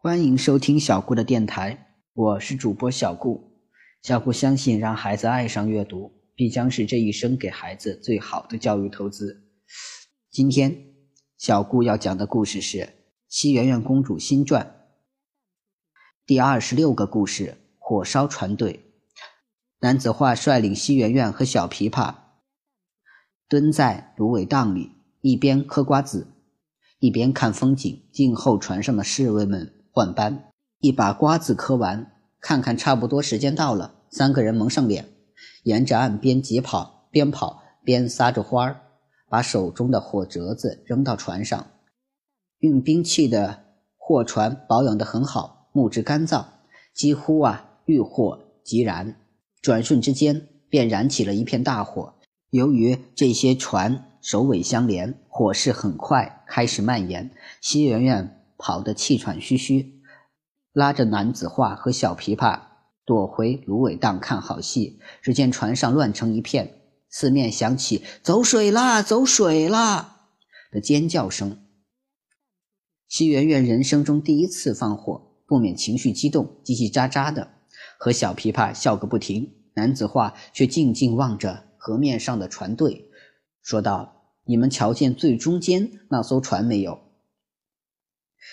欢迎收听小顾的电台，我是主播小顾。小顾相信，让孩子爱上阅读，必将是这一生给孩子最好的教育投资。今天，小顾要讲的故事是《西圆圆公主新传》第二十六个故事：火烧船队。男子画率领西圆圆和小琵琶蹲在芦苇荡里，一边嗑瓜子，一边看风景，静候船上的侍卫们。换班，一把瓜子嗑完，看看差不多时间到了，三个人蒙上脸，沿着岸边疾跑，边跑边撒着欢儿，把手中的火折子扔到船上。运兵器的货船保养得很好，木质干燥，几乎啊遇火即燃，转瞬之间便燃起了一片大火。由于这些船首尾相连，火势很快开始蔓延。西圆圆。跑得气喘吁吁，拉着男子画和小琵琶躲回芦苇荡看好戏。只见船上乱成一片，四面响起“走水啦，走水啦”的尖叫声。西圆圆人生中第一次放火，不免情绪激动，叽叽喳喳的和小琵琶笑个不停。男子画却静静望着河面上的船队，说道：“你们瞧见最中间那艘船没有？”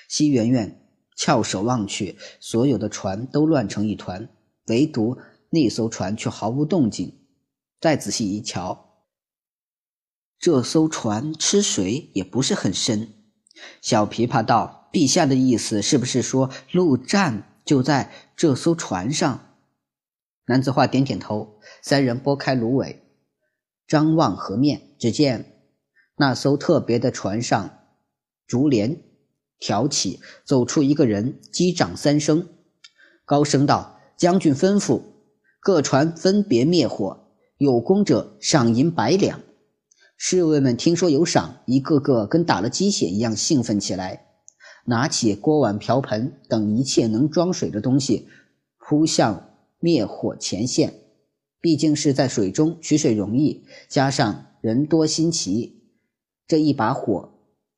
西圆圆翘首望去，所有的船都乱成一团，唯独那艘船却毫无动静。再仔细一瞧，这艘船吃水也不是很深。小琵琶道：“陛下的意思是不是说陆战就在这艘船上？”男子画点点头。三人拨开芦苇，张望河面，只见那艘特别的船上竹帘。挑起，走出一个人，击掌三声，高声道：“将军吩咐，各船分别灭火，有功者赏银百两。”侍卫们听说有赏，一个个跟打了鸡血一样兴奋起来，拿起锅碗瓢盆等一切能装水的东西，扑向灭火前线。毕竟是在水中取水容易，加上人多心齐，这一把火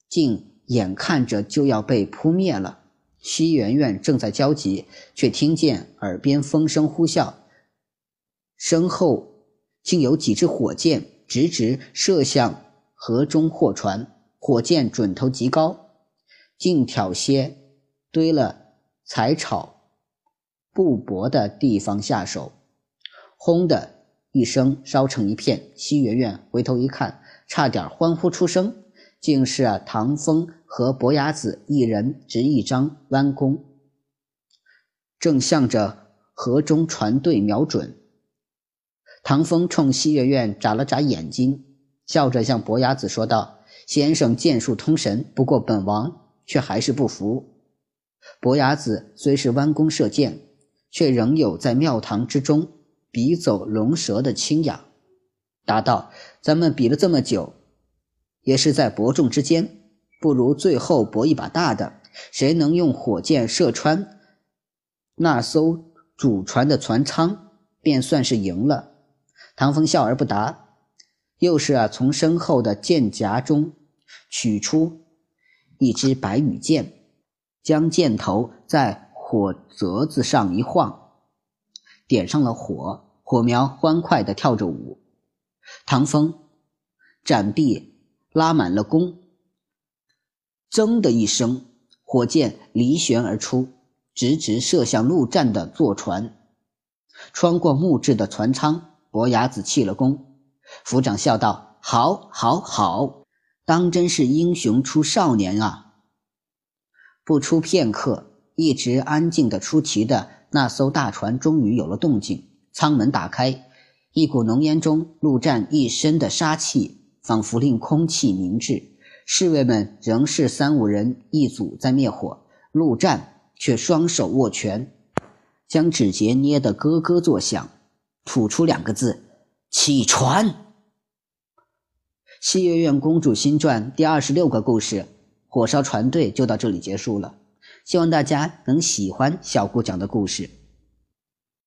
竟。眼看着就要被扑灭了，西圆圆正在焦急，却听见耳边风声呼啸，身后竟有几支火箭直直射向河中货船。火箭准头极高，竟挑些堆了柴草布帛的地方下手。轰的一声，烧成一片。西圆圆回头一看，差点欢呼出声。竟是啊，唐风和伯牙子一人执一张弯弓，正向着河中船队瞄准。唐风冲西月院眨了眨眼睛，笑着向伯牙子说道：“先生剑术通神，不过本王却还是不服。”伯牙子虽是弯弓射箭，却仍有在庙堂之中比走龙蛇的清雅，答道：“咱们比了这么久。”也是在伯仲之间，不如最后搏一把大的，谁能用火箭射穿那艘主船的船舱，便算是赢了。唐风笑而不答，又是啊，从身后的剑夹中取出一支白羽箭，将箭头在火折子上一晃，点上了火，火苗欢快地跳着舞。唐风斩臂。拉满了弓，噌的一声，火箭离弦而出，直直射向陆战的坐船，穿过木质的船舱。伯牙子弃了弓，府长笑道：“好，好，好，当真是英雄出少年啊！”不出片刻，一直安静的出奇的那艘大船终于有了动静，舱门打开，一股浓烟中，陆战一身的杀气。仿佛令空气凝滞，侍卫们仍是三五人一组在灭火，陆战却双手握拳，将指节捏得咯咯作响，吐出两个字：“起船。”《西月院公主新传》第二十六个故事《火烧船队》就到这里结束了，希望大家能喜欢小顾讲的故事。